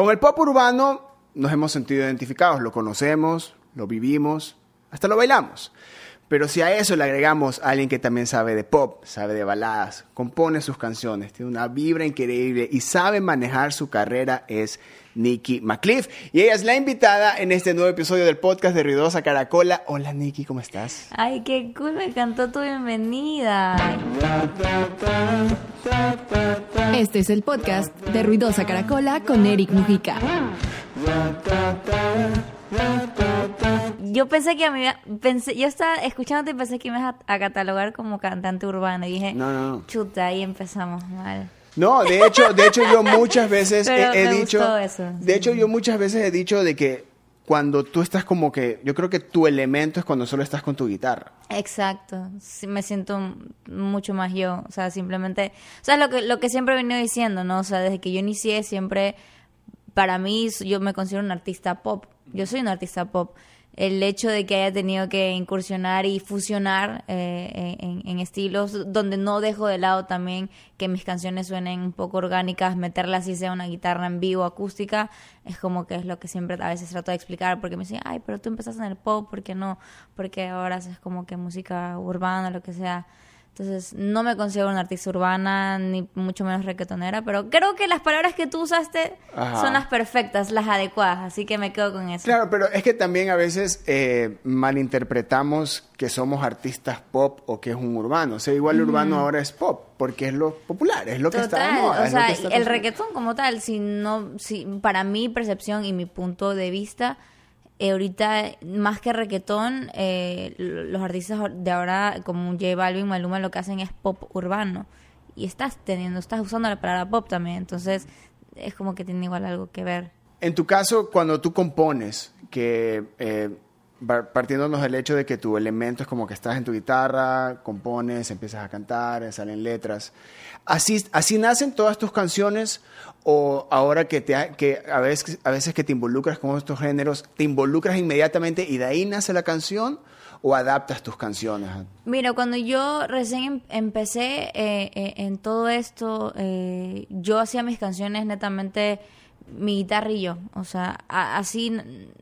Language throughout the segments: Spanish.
Con el pop urbano nos hemos sentido identificados, lo conocemos, lo vivimos, hasta lo bailamos. Pero si a eso le agregamos a alguien que también sabe de pop, sabe de baladas, compone sus canciones, tiene una vibra increíble y sabe manejar su carrera, es Nikki McCliff. Y ella es la invitada en este nuevo episodio del podcast de Ruidosa Caracola. Hola Nikki, ¿cómo estás? Ay, qué cool, me encantó tu bienvenida. Este es el podcast de Ruidosa Caracola con Eric Mujica. Yo pensé que a mí, pensé, yo estaba escuchándote y pensé que me ibas a, a catalogar como cantante urbano. Y dije, No, no. chuta, ahí empezamos mal. No, de hecho, de hecho yo muchas veces Pero he, he me dicho, gustó eso, de sí. hecho yo muchas veces he dicho de que cuando tú estás como que, yo creo que tu elemento es cuando solo estás con tu guitarra. Exacto, sí, me siento mucho más yo, o sea, simplemente, o sea, lo que, lo que siempre he venido diciendo, ¿no? O sea, desde que yo inicié siempre, para mí, yo me considero un artista pop, yo soy un artista pop. El hecho de que haya tenido que incursionar y fusionar eh, en, en estilos donde no dejo de lado también que mis canciones suenen un poco orgánicas, meterlas así sea una guitarra en vivo, acústica, es como que es lo que siempre a veces trato de explicar porque me dicen, ay, pero tú empezaste en el pop, ¿por qué no? Porque ahora haces como que música urbana, lo que sea. Entonces, no me considero una artista urbana, ni mucho menos reggaetonera, pero creo que las palabras que tú usaste Ajá. son las perfectas, las adecuadas, así que me quedo con eso. Claro, pero es que también a veces eh, malinterpretamos que somos artistas pop o que es un urbano. O sea, igual el urbano ahora es pop, porque es lo popular, es lo que está de moda. o sea, el consumido. reggaetón como tal, si no, si, para mi percepción y mi punto de vista, eh, ahorita más que reggaetón, eh, los artistas de ahora como J Balvin, Maluma, lo que hacen es pop urbano. Y estás teniendo, estás usando la palabra pop también, entonces es como que tiene igual algo que ver. En tu caso, cuando tú compones, que eh, partiéndonos del hecho de que tu elemento es como que estás en tu guitarra, compones, empiezas a cantar, salen letras, ¿así, así nacen todas tus canciones? ¿O ahora que, te, que a, veces, a veces que te involucras con estos géneros, te involucras inmediatamente y de ahí nace la canción? ¿O adaptas tus canciones? Mira, cuando yo recién em- empecé eh, eh, en todo esto, eh, yo hacía mis canciones netamente mi guitarra y yo. O sea, a- así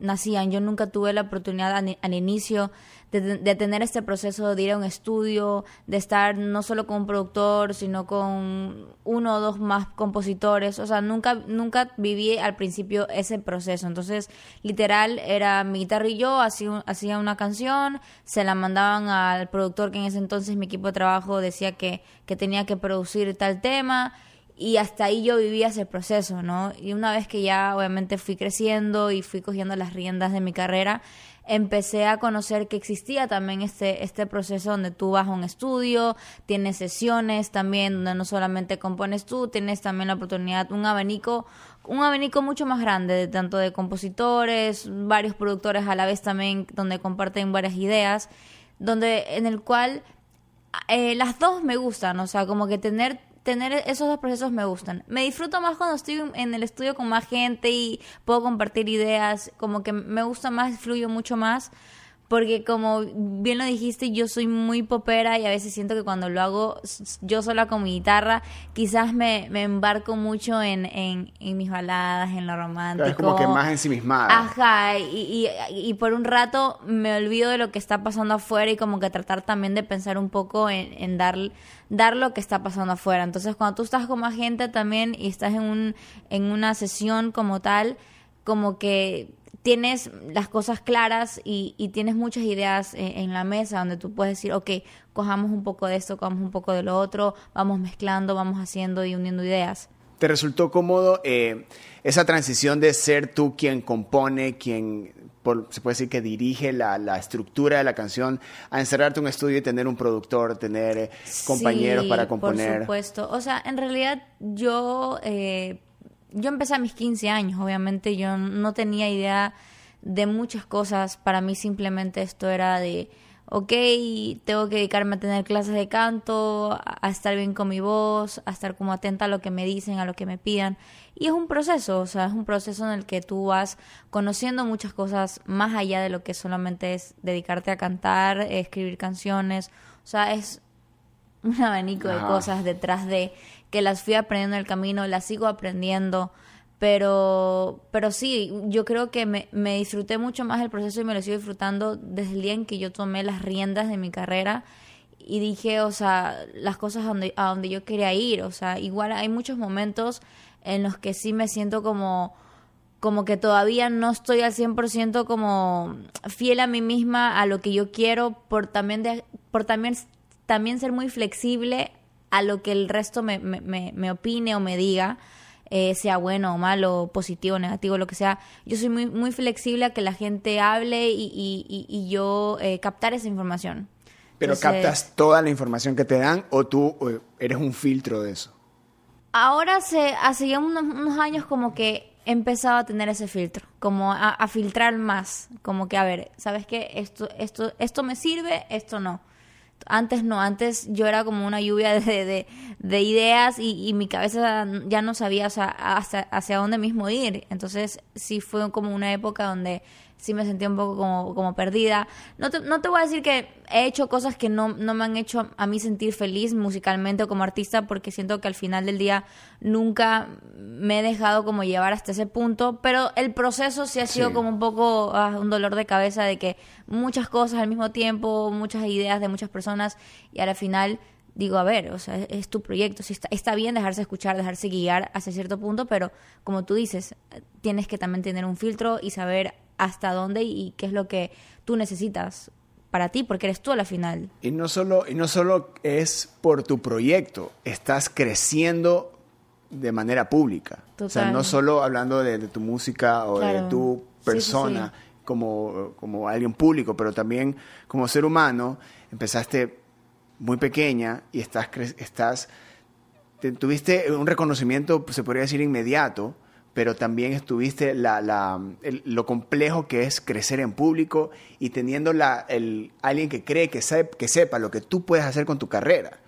nacían. Yo nunca tuve la oportunidad al, inicio de, de tener este proceso de ir a un estudio, de estar no solo con un productor, sino con uno o dos más compositores. O sea, nunca, nunca viví al principio ese proceso. Entonces, literal, era mi guitarra y yo, hacía una canción, se la mandaban al productor que en ese entonces mi equipo de trabajo decía que, que tenía que producir tal tema. Y hasta ahí yo vivía ese proceso, ¿no? Y una vez que ya obviamente fui creciendo y fui cogiendo las riendas de mi carrera, empecé a conocer que existía también este, este proceso donde tú vas a un estudio, tienes sesiones también, donde no solamente compones tú, tienes también la oportunidad, un abanico, un abanico mucho más grande, de, tanto de compositores, varios productores a la vez también, donde comparten varias ideas, donde en el cual eh, las dos me gustan, o sea, como que tener tener esos dos procesos me gustan. Me disfruto más cuando estoy en el estudio con más gente y puedo compartir ideas, como que me gusta más, fluyo mucho más, porque como bien lo dijiste, yo soy muy popera y a veces siento que cuando lo hago yo sola con mi guitarra, quizás me, me embarco mucho en, en, en mis baladas, en lo romántico. Es como que más ensimismada. Ajá, y, y, y por un rato me olvido de lo que está pasando afuera y como que tratar también de pensar un poco en, en dar, dar lo que está pasando afuera. Entonces cuando tú estás con más gente también y estás en, un, en una sesión como tal, como que tienes las cosas claras y, y tienes muchas ideas en, en la mesa donde tú puedes decir, ok, cojamos un poco de esto, cojamos un poco de lo otro, vamos mezclando, vamos haciendo y uniendo ideas. ¿Te resultó cómodo eh, esa transición de ser tú quien compone, quien por- se puede decir que dirige la, la estructura de la canción, a encerrarte en un estudio y tener un productor, tener eh, compañeros Sí, para componer? Por supuesto. O sea, en realidad yo, eh, yo empecé a mis 15 años, obviamente yo no tenía idea de muchas cosas. Para mí simplemente esto era de, ok, tengo que dedicarme a tener clases de canto, a, estar bien con mi voz, a estar como atenta a lo que me dicen, a lo que me pidan. Y es un proceso, o sea, es un proceso en el que tú vas conociendo muchas cosas más allá de lo que solamente es dedicarte a cantar, escribir canciones. O sea, es un abanico de cosas detrás de que las fui aprendiendo en el camino, las sigo aprendiendo, Pero, pero sí, yo creo que me, me disfruté mucho más el proceso y me lo sigo disfrutando desde el día en que yo tomé las riendas de mi carrera y dije, o sea, las cosas a donde, a donde yo quería ir. O sea, igual hay muchos momentos en los que sí me siento como como que todavía no estoy al 100% como fiel a mí misma, a lo que yo quiero, por también, de, por también, también ser muy flexible a lo que el resto me, me, me opine o me diga. Eh, sea bueno o malo, positivo, o negativo, lo que sea. Yo soy muy, muy flexible a que la gente hable y, y, y, yo eh, captar esa información. ¿Pero captas toda la información que te dan o tú eres un filtro de eso? Ahora hace, hace ya unos, unos años como que he empezado a tener ese filtro, como a, filtrar más, como que a ver, ¿sabes qué? Esto, esto, esto me sirve, esto no. Antes no, antes yo era como una lluvia de, de, ideas y, y, mi cabeza ya no sabía o sea, hacia, hacia dónde mismo ir. Entonces sí fue como una época donde sí me sentí un poco como, como perdida. No te, no te voy a decir que he hecho cosas que no, no me han hecho a mí sentir feliz musicalmente o como artista, porque siento que al final del día nunca me he dejado como llevar hasta ese punto, pero el proceso sí ha sido como un poco ah, un dolor de cabeza de que muchas cosas al mismo tiempo, muchas ideas de muchas personas y al final digo, a ver, o sea, es, tu proyecto, sí está, está bien dejarse escuchar, dejarse guiar hasta cierto punto, pero como tú dices, tienes que también tener un filtro y saber hasta dónde y qué es lo que tú necesitas para ti, porque eres tú a la final. Y no solo, y no solo es por tu proyecto, estás creciendo de manera pública. O sea, no solo hablando de, tu música o de tu persona Como, como alguien público, pero también como ser humano, empezaste muy pequeña y estás, estás tuviste un reconocimiento, se podría decir, inmediato pero también estuviste la, la, lo complejo que es crecer en público y teniendo la, el, alguien que cree que, sabe, que sepa lo que tú puedes hacer con tu carrera.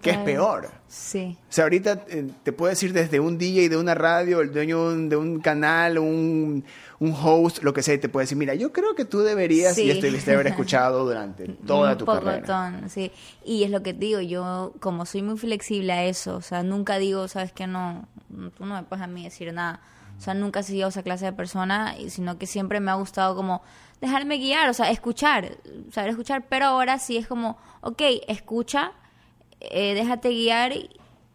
Que es peor. Sí. O sea, ahorita eh, te puedo decir desde un DJ de una radio, el dueño de un canal, un, un host, lo que sea, te puede decir, mira, yo creo que tú deberías, y esto debiste haber escuchado durante toda tu carrera. Sí, y es lo que digo, yo como soy muy flexible a eso, o sea, nunca digo, sabes que no, tú no me puedes a mí decir nada. O sea, nunca he sido esa clase de persona, sino que siempre me ha gustado como dejarme guiar, o sea, escuchar, saber escuchar, pero ahora sí es como, ok, escucha, eh, déjate guiar y,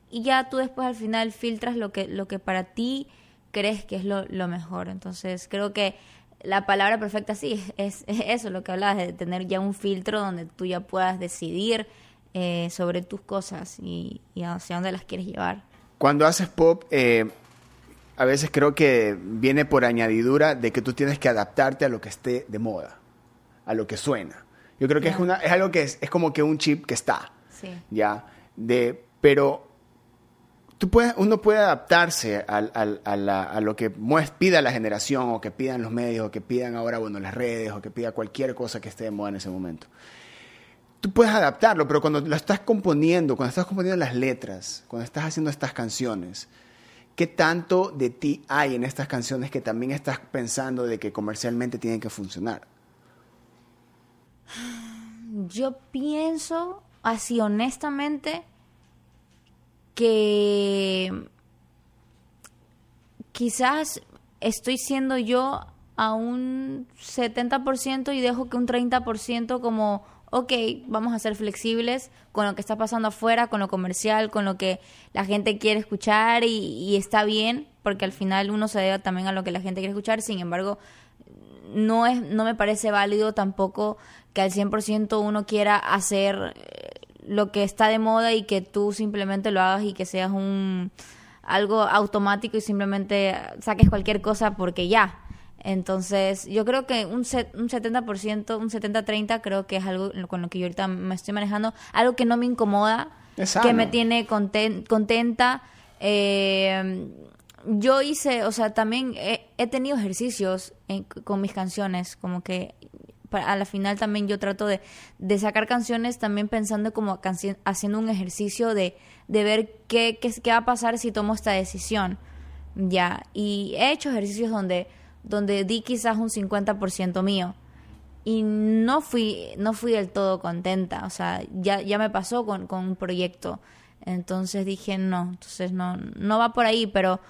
ya tú después al final filtras lo que, lo que para ti crees que es lo, lo mejor. Entonces, creo que la palabra perfecta sí es, eso, lo que hablabas, de tener ya un filtro donde tú ya puedas decidir eh, sobre tus cosas y, y hacia dónde las quieres llevar. Cuando haces pop, eh, a veces creo que viene por añadidura de que tú tienes que adaptarte a lo que esté de moda, a lo que suena. Yo creo que es, una, es algo que es, es, como que un chip que está, sí. ¿ya? De, pero tú puedes, uno puede adaptarse a, a, lo que pida la generación o que pidan los medios o que pidan ahora, bueno, las redes o que pida cualquier cosa que esté de moda en ese momento tú puedes adaptarlo, pero cuando lo estás componiendo, cuando estás componiendo las letras, cuando estás haciendo estas canciones, ¿qué tanto de ti hay en estas canciones que también estás pensando de que comercialmente tienen que funcionar? Yo pienso así honestamente que quizás estoy siendo yo a un 70% y dejo que un 30% como ok, vamos a ser flexibles con lo que está pasando afuera, con lo comercial, con lo que la gente quiere escuchar y, está bien, porque al final uno se debe también a lo que la gente quiere escuchar, sin embargo, no, es, no me parece válido tampoco que al 100% uno quiera hacer eh, lo que está de moda y que tú simplemente lo hagas y que seas un algo automático y simplemente saques cualquier cosa porque ya, entonces, yo creo que un, set, un 70%, un 70-30 creo que es algo con lo que yo ahorita me estoy manejando, algo que no me incomoda, que me tiene contenta. Eh, yo hice, o sea, también he, tenido ejercicios con mis canciones, como que a la final también yo trato de, de sacar canciones también pensando como haciendo un ejercicio de, de ver qué, qué, qué va a pasar si tomo esta decisión. Ya, y he hecho ejercicios donde donde di quizás un 50% mío. Y no fui, no fui del todo contenta, o sea, ya, ya me pasó con, con un proyecto. Entonces dije, no, entonces no, no va por ahí, pero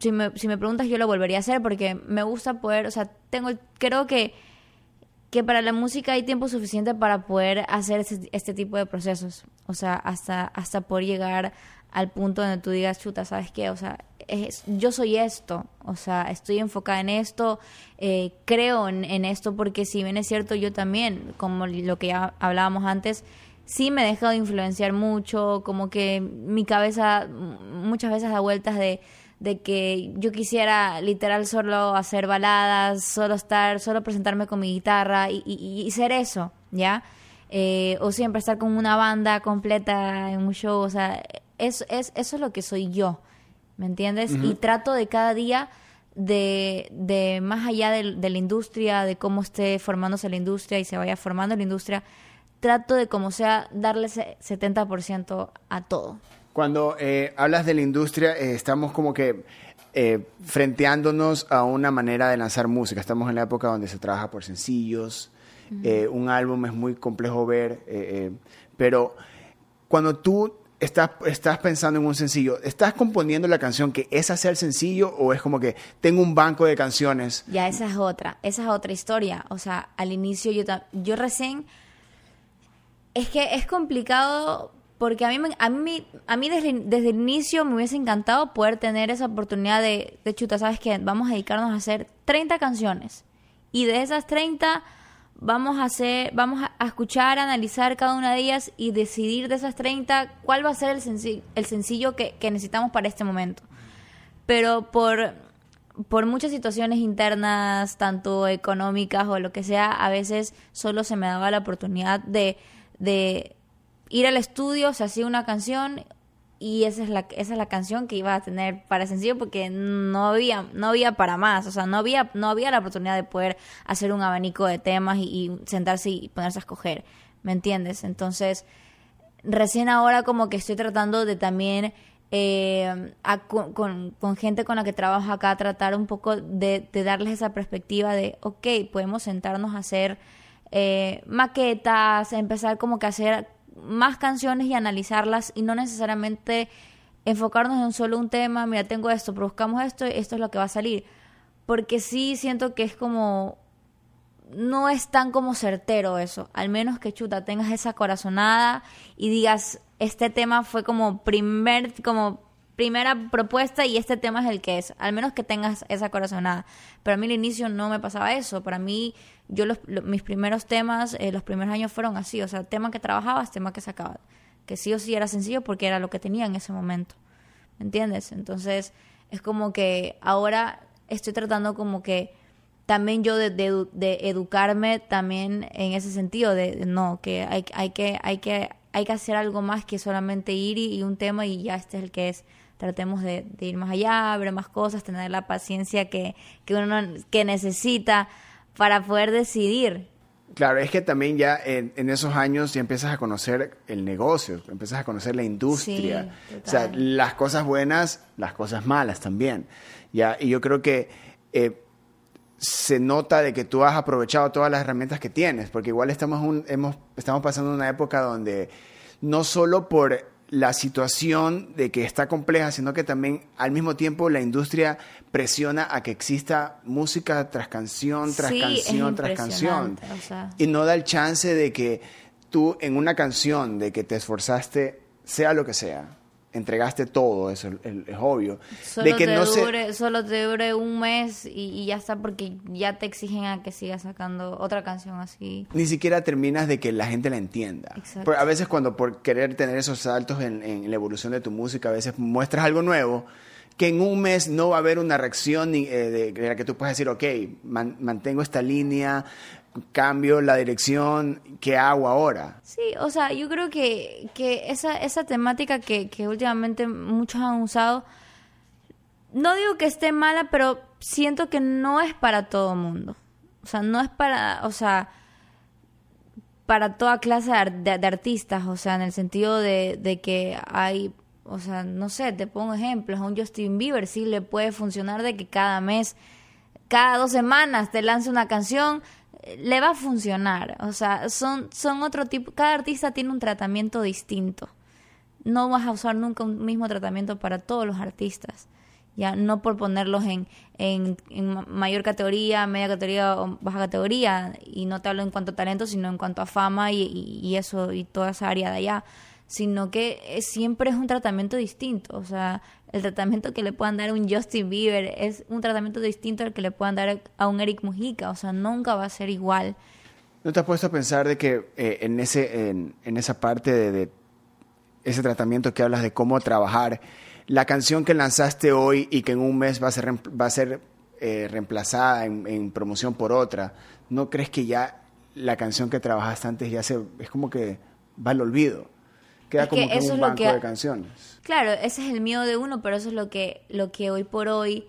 si me, si me preguntas, yo lo volvería a hacer porque me gusta poder, o sea, tengo, creo que, que para la música hay tiempo suficiente para poder hacer este, este tipo de procesos. O sea, hasta, hasta poder llegar al punto donde tú digas, chuta, ¿sabes qué? O sea, es- yo soy esto, o sea, estoy enfocada en esto, eh, creo en, en esto, porque si bien es cierto, yo también, como lo que ya hablábamos antes, sí me he dejado de influenciar mucho, como que mi cabeza muchas veces da vueltas de, de que yo quisiera literal solo hacer baladas, solo estar, solo presentarme con mi guitarra y, y- y ser eso, ¿ya? Eh, o siempre estar con una banda completa en un show, o sea, es, es, eso es lo que soy yo, ¿me entiendes? Y trato de cada día de, de más allá del- de, la industria, de cómo esté formándose la industria y se vaya formando la industria, trato de como sea darle ese 70% a todo. Cuando eh, hablas de la industria, eh, estamos como que eh, frenteándonos a una manera de lanzar música. Estamos en la época donde se trabaja por sencillos. eh, un álbum es muy complejo ver, pero cuando tú estás, estás pensando en un sencillo, ¿estás componiendo la canción que esa sea el sencillo o es como que tengo un banco de canciones? Ya esa es otra, esa es otra historia. O sea, al inicio yo, yo recién... Es que es complicado porque a mí, a mí, a mí desde, el inicio me hubiese encantado poder tener esa oportunidad de, chuta, ¿sabes qué? Vamos a dedicarnos a hacer 30 canciones. Y de esas 30 vamos a hacer, vamos a, escuchar, analizar cada una de ellas y decidir de esas 30 cuál va a ser el, senci- el sencillo que, necesitamos para este momento pero por, por muchas situaciones internas, tanto económicas o lo que sea, a veces solo se me daba la oportunidad de ir al estudio, se hacía una canción y esa es la esa es la canción que iba a tener para sencillo porque no había no había para más. O sea no había no había la oportunidad de poder hacer un abanico de temas y, sentarse y ponerse a escoger me entiendes entonces recién ahora como que estoy tratando de también eh, con- con gente con la que trabajo acá tratar un poco de, de darles esa perspectiva de, ok, podemos sentarnos a hacer eh, maquetas, empezar como que a hacer más canciones y analizarlas y no necesariamente enfocarnos en solo un tema, mira, tengo esto, buscamos esto y esto es lo que va a salir. Porque sí siento que es como no es tan como certero eso. Al menos que chuta, tengas esa corazonada y digas, este tema fue como primer, como primera propuesta y este tema es el que es. Al menos que tengas esa corazonada. Pero a mí al inicio no me pasaba eso. Para mí, yo los, lo- mis primeros temas, eh, los primeros años fueron así. O sea, tema que trabajabas, tema que sacabas. Que sí o sí era sencillo porque era lo que tenía en ese momento. ¿Me entiendes? Entonces, es como que ahora estoy tratando como que también yo de, de de educarme también en ese sentido de, no que hay, hay que hay que hay que hacer algo más que solamente ir y, y un tema y ya este es el que es tratemos de, de ir más allá ver más cosas tener la paciencia que, que uno que necesita para poder decidir Claro, es que también ya en, en esos años ya empiezas a conocer el negocio, empiezas a conocer la industria. Sí, o sea, las cosas buenas, las cosas malas también. Ya, y yo creo que eh, se nota de que tú has aprovechado todas las herramientas que tienes, porque igual estamos, un- hemos, estamos pasando una época donde no solo por la situación de que está compleja, sino que también al mismo tiempo la industria presiona a que exista música tras canción, tras Sí, canción, tras canción. impresionante, o sea. Y no da el chance de que tú en una canción, de que te esforzaste, sea lo que sea, entregaste todo, eso es, obvio. solo de que te no se- dure solo te dure un mes y, y ya está porque ya te exigen a que sigas sacando otra canción así ni siquiera terminas de que la gente la entienda. Exacto. A veces cuando por querer tener esos saltos en, en la evolución de tu música, a veces muestras algo nuevo que en un mes no va a haber una reacción ni, eh, de, de la que tú puedes decir, ok, man- mantengo esta línea, cambio la dirección, ¿qué hago ahora? Sí, o sea, yo creo que, que esa, esa temática que, que últimamente muchos han usado, no digo que esté mala, pero siento que no es para todo mundo. O sea, no es para, o sea, para toda clase de, de- de artistas, o sea, en el sentido de, de que hay, o sea, no sé, te pongo ejemplos, a un Justin Bieber sí le puede funcionar de que cada mes, cada dos semanas te lance una canción, le va a funcionar, o sea, son, son otro tipo, cada artista tiene un tratamiento distinto, no vas a usar nunca un mismo tratamiento para todos los artistas. ya no por ponerlos en, en, en mayor categoría, media categoría o baja categoría, y no te hablo en cuanto a talento, sino en cuanto a fama y, y- y eso, y toda esa área de allá, sino que eh, siempre es un tratamiento distinto, o sea, el tratamiento que le puedan dar a un Justin Bieber es un tratamiento distinto al que le puedan dar a un Eric Mujica, o sea, nunca va a ser igual. ¿No te has puesto a pensar de que eh, en, ese, en, en esa parte de, ese tratamiento que hablas de cómo trabajar, la canción que lanzaste hoy y que en un mes va a ser, va a ser eh, reemplazada en, en promoción por otra, ¿no crees que ya la canción que trabajaste antes ya se, es como que va al olvido? Queda Es como que eso un es banco que- de canciones. Claro, ese es el miedo de uno, pero eso es lo que, lo que hoy por hoy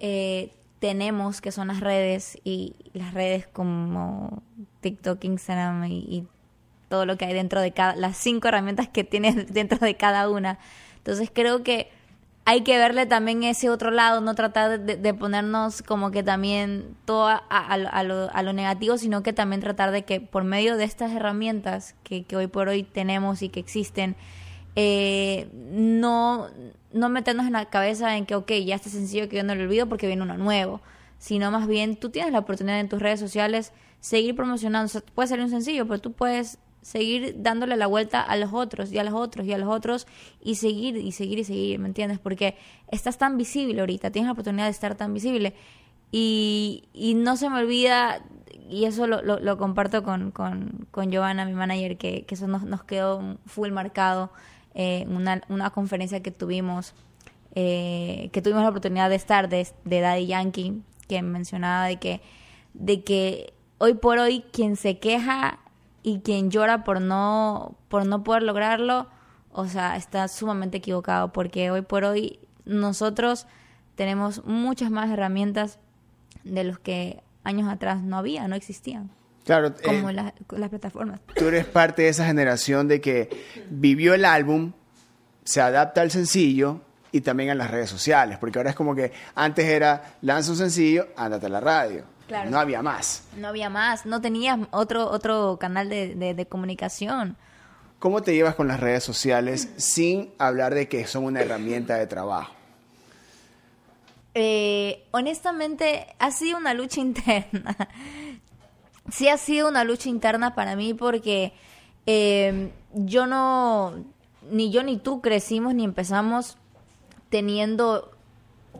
eh, tenemos, que son las redes y las redes como TikTok, Instagram y, y todo lo que hay dentro de cada, las cinco herramientas que tienes dentro de cada una. Entonces creo que hay que verle también ese otro lado, no tratar de, ponernos como que también todo a, lo- negativo, sino que también tratar de que por medio de estas herramientas que, hoy por hoy tenemos y que existen, eh, no, no meternos en la cabeza en que, ok, ya este sencillo que yo no lo olvido porque viene uno nuevo, sino más bien tú tienes la oportunidad en tus redes sociales seguir promocionando, puede ser un sencillo, pero tú puedes seguir dándole la vuelta a los otros y a los otros y a los otros y seguir y seguir y seguir, ¿me entiendes? Porque estás tan visible ahorita, tienes la oportunidad de estar tan visible y, y no se me olvida, y eso lo, lo, lo comparto con, con, con Giovanna, mi manager, que, que eso nos, nos quedó full marcado eh, una, una conferencia que tuvimos, eh, que tuvimos la oportunidad de estar de, de Daddy Yankee, que mencionaba de que, de que hoy por hoy quien se queja y quien llora por no, por no poder lograrlo, o sea, está sumamente equivocado, porque hoy por hoy nosotros tenemos muchas más herramientas de los que años atrás no había, no existían, Claro, eh, como la- las plataformas. tú eres parte de esa generación de que vivió el álbum, se adapta al sencillo y también a las redes sociales, porque ahora es como que antes era lanza un sencillo, ándate a la radio. Claro. No había más. No había más, no tenías otro, otro canal de, de- de comunicación. ¿Cómo te llevas con las redes sociales sin hablar de que son una herramienta de trabajo? Eh, honestamente, ha sido una lucha interna. sí ha sido una lucha interna para mí porque eh, yo no, ni yo ni tú crecimos ni empezamos teniendo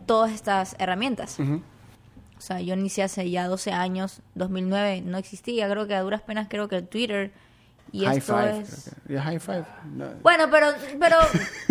todas estas herramientas. O sea, yo inicié hace ya 12 años, 2009 no existía, creo que a duras penas creo que el Twitter y high esto five. es... creo que- ya, high five. No. Bueno, pero, pero,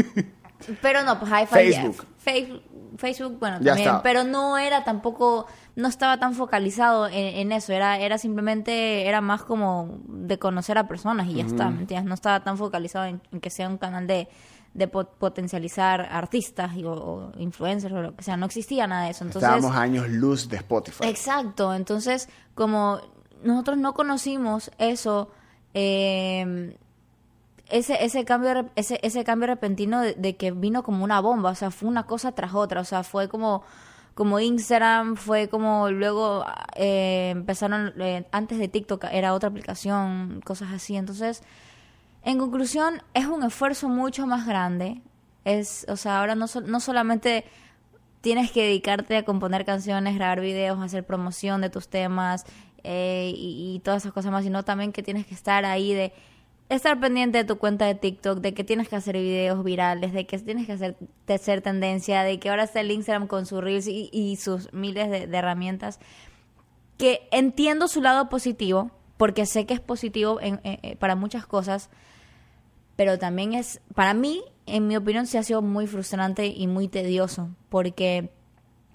pero no, pues hi-fi Facebook. Facebook, Facebook, bueno, Ya también, estaba. pero no era tampoco, no estaba tan focalizado en, en eso, era, era simplemente, era más como de conocer a personas y ya está, ¿me entiendes? No estaba tan focalizado en, en que sea un canal de, de po- potencializar artistas y, o, influencers o lo que sea, no existía nada de eso, entonces... Estábamos años luz de Spotify. Exacto, entonces como nosotros no conocimos eso, eh, ese, ese, cambio, ese, ese cambio repentino de, de que vino como una bomba, o sea, fue una cosa tras otra, o sea, fue como, como Instagram, fue como luego eh, empezaron, eh, antes de TikTok era otra aplicación, cosas así, entonces, en conclusión, es un esfuerzo mucho más grande, es, o sea, ahora no, sol- no solamente tienes que dedicarte a componer canciones, grabar videos, hacer promoción de tus temas eh, y, todas esas cosas más, sino también que tienes que estar ahí de estar pendiente de tu cuenta de TikTok, de que tienes que hacer videos virales, de que tienes que hacer, de hacer tendencia, de que ahora está el Instagram con sus reels y, sus miles de herramientas, que entiendo su lado positivo, porque sé que es positivo en- en- en- para muchas cosas, pero también es, para mí, en mi opinión, sí ha sido muy frustrante y muy tedioso, porque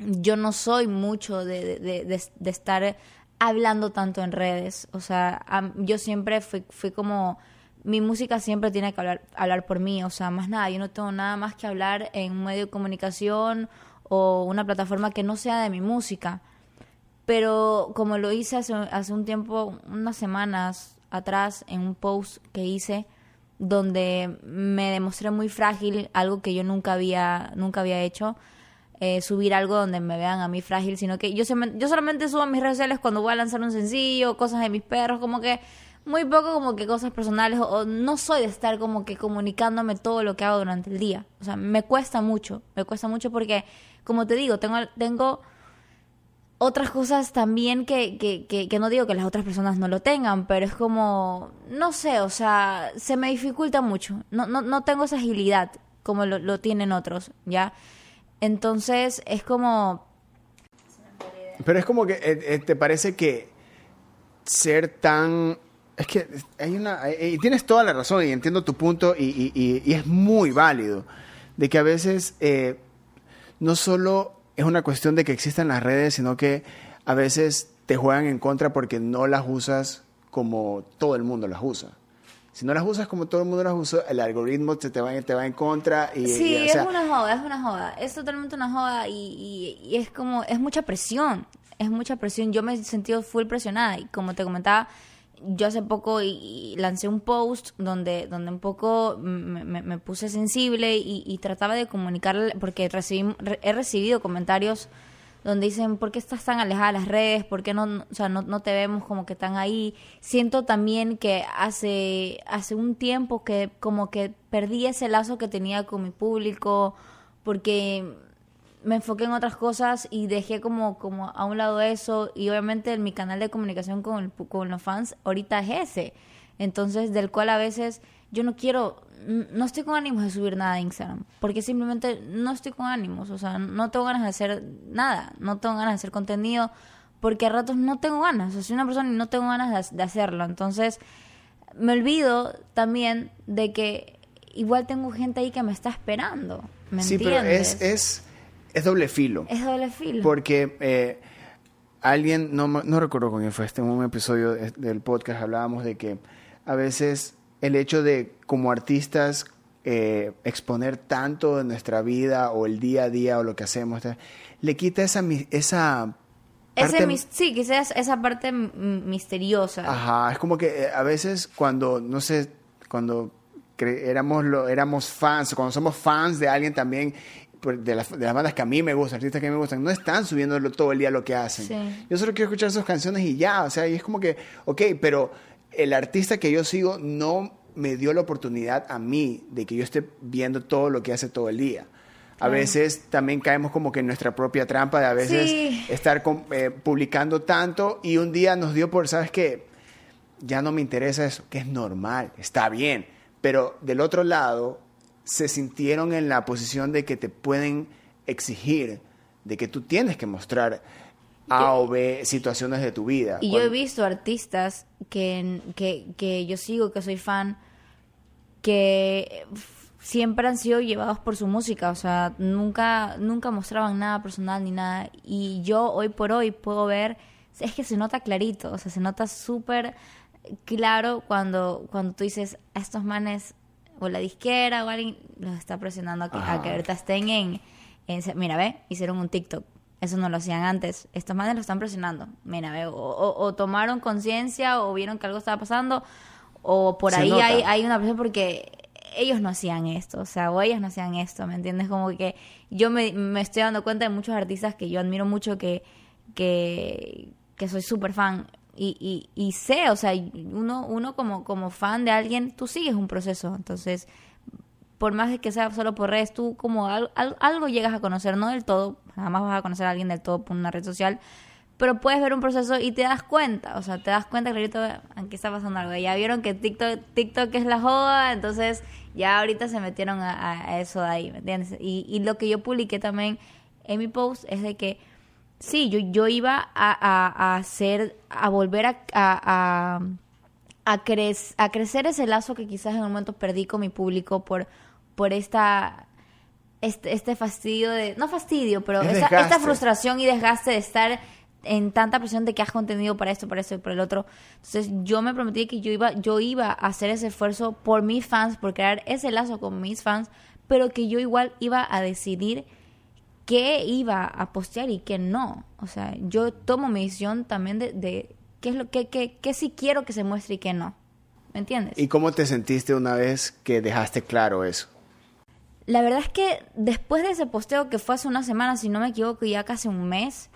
yo no soy mucho de, de- estar hablando tanto en redes. O sea, yo siempre fui, fui como, mi música siempre tiene que hablar, hablar por mí, o sea, más nada, yo no tengo nada más que hablar en un medio de comunicación o una plataforma que no sea de mi música pero como lo hice hace, hace un tiempo, unas semanas atrás, en un post que hice, donde me demostré muy frágil, algo que yo nunca había, nunca había hecho, eh, subir algo donde me vean a mí frágil, sino que yo, yo solamente subo a mis redes sociales cuando voy a lanzar un sencillo, cosas de mis perros, como que muy poco como que cosas personales o, o no soy de estar como que comunicándome todo lo que hago durante el día. O sea, me cuesta mucho, me cuesta mucho porque, como te digo, tengo, tengo otras cosas también que, que, que, no digo que las otras personas no lo tengan, pero es como, no sé, o sea, se me dificulta mucho. No, no, no tengo esa agilidad como lo, lo tienen otros, ¿ya? Entonces es como... Pero es como que eh, eh, te parece que ser tan... Es que hay una... eh, Y tienes toda la razón y entiendo tu punto y, y- y- es muy válido. De que a veces no solo es una cuestión de que existan las redes, sino que a veces te juegan en contra porque no las usas como todo el mundo las usa. Si no las usas como todo el mundo las usa, el algoritmo te, te, va, te va en contra y... Sí, y, o sea, es una joda, es una joda. Es totalmente una joda y, y- y es como, es mucha presión. Es mucha presión. Yo me he sentido full presionada y como te comentaba, yo hace poco y, y lancé un post donde, donde un poco me, me- me puse sensible y, trataba de comunicarle, porque recibí, re- he recibido comentarios donde dicen, ¿por qué estás tan alejada de las redes? ¿Por qué no- o sea, no, no te vemos como que están ahí? Siento también que hace, hace un tiempo que como que perdí ese lazo que tenía con mi público porque me enfoqué en otras cosas y dejé como, como a un lado eso y obviamente mi canal de comunicación con, con los fans ahorita es ese. Entonces, del cual a veces yo no quiero, no estoy con ánimos de subir nada a Instagram, porque simplemente no estoy con ánimos, o sea, no tengo ganas de hacer nada, no tengo ganas de hacer contenido, porque a ratos no tengo ganas, o sea, soy una persona y no tengo ganas de, de hacerlo. Entonces, me olvido también de que igual tengo gente ahí que me está esperando, ¿me sí, entiendes? pero es, es, es doble filo. Es doble filo. Porque eh, alguien, no, no recuerdo con quién fue, este en un episodio de- del podcast hablábamos de que a veces el hecho de como artistas eh, exponer tanto de nuestra vida o el día a día o lo que hacemos, le quita esa, esa Ese parte- mis- sí, quizás esa parte misteriosa. Ajá, es como que eh, a veces cuando, no sé, cuando éramos, lo, éramos fans, cuando somos fans de alguien también, de las, de las bandas que a mí me gustan, artistas que a mí me gustan, no están subiendo todo el día lo que hacen. Sí. Yo solo quiero escuchar sus canciones y ya, o sea, y es como que, ok, pero el artista que yo sigo no me dio la oportunidad a mí de que yo esté viendo todo lo que hace todo el día. A veces también caemos como que en nuestra propia trampa de a veces Sí. estar com- eh, publicando tanto y un día nos dio por, ¿sabes qué? Ya no me interesa eso, que es normal, está bien, pero del otro lado se sintieron en la posición de que te pueden exigir, de que tú tienes que mostrar A o B situaciones de tu vida. Y yo he visto artistas que, que, que yo sigo, que soy fan, que siempre han sido llevados por su música, o sea, nunca, nunca mostraban nada personal ni nada. Y yo hoy por hoy puedo ver, es que se nota clarito, o sea, se nota súper claro cuando, cuando tú dices, a estos manes, o la disquera o alguien los está presionando a que, a que ahorita estén en, en- Mira, ve, hicieron un TikTok. Eso no lo hacían antes. Estos manes lo están presionando. Mira, ve, o, o- o tomaron conciencia o vieron que algo estaba pasando o por Se ahí hay, hay una presión porque ellos no hacían esto, o sea, o ellas no hacían esto, ¿me entiendes? Como que yo me, me estoy dando cuenta de muchos artistas que yo admiro mucho, que, que, que soy súper fan. Y, y, y sé, o sea, uno, uno como, como fan de alguien, tú sigues un proceso. Entonces, por más que sea solo por redes, tú como al- al- algo llegas a conocer, no del todo, jamás vas a conocer a alguien del todo por una red social, pero puedes ver un proceso y te das cuenta, o sea, te das cuenta clarito, aquí está pasando algo. Ya vieron que TikTok, TikTok es la joda, entonces ya ahorita se metieron a- a eso de ahí, ¿me entiendes? Y, y lo que yo publiqué también en mi post es de que sí, yo, yo iba a, a, a hacer, a volver a, a, a, crec- a crecer ese lazo que quizás en un momento perdí con mi público por, por esta este, este fastidio de, no fastidio, pero Es esta, frustración y desgaste de estar en tanta presión de que has contenido para esto, para esto y para el otro. Entonces yo me prometí que yo iba, yo iba a hacer ese esfuerzo por mis fans, por crear ese lazo con mis fans, pero que yo igual iba a decidir qué iba a postear y qué no. O sea, yo tomo mi decisión también de, de qué es lo que, que, que sí quiero que se muestre y qué no. ¿Me entiendes? ¿Y cómo te sentiste una vez que dejaste claro eso? La verdad es que después de ese posteo que fue hace una semana, si no me equivoco, ya casi un mes,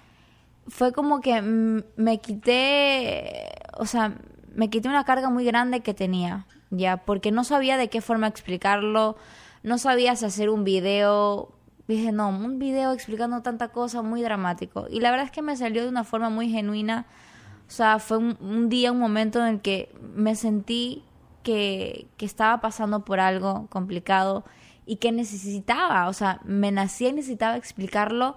fue como que me quité, o sea, me quité una carga muy grande que tenía, ya, porque no sabía de qué forma explicarlo, no sabía si hacer un video, dije, no, un video explicando tanta cosa muy dramático. Y la verdad es que me salió de una forma muy genuina, o sea, fue un, día, un momento en el que me sentí que, que estaba pasando por algo complicado y que necesitaba, o sea, me nacía y necesitaba explicarlo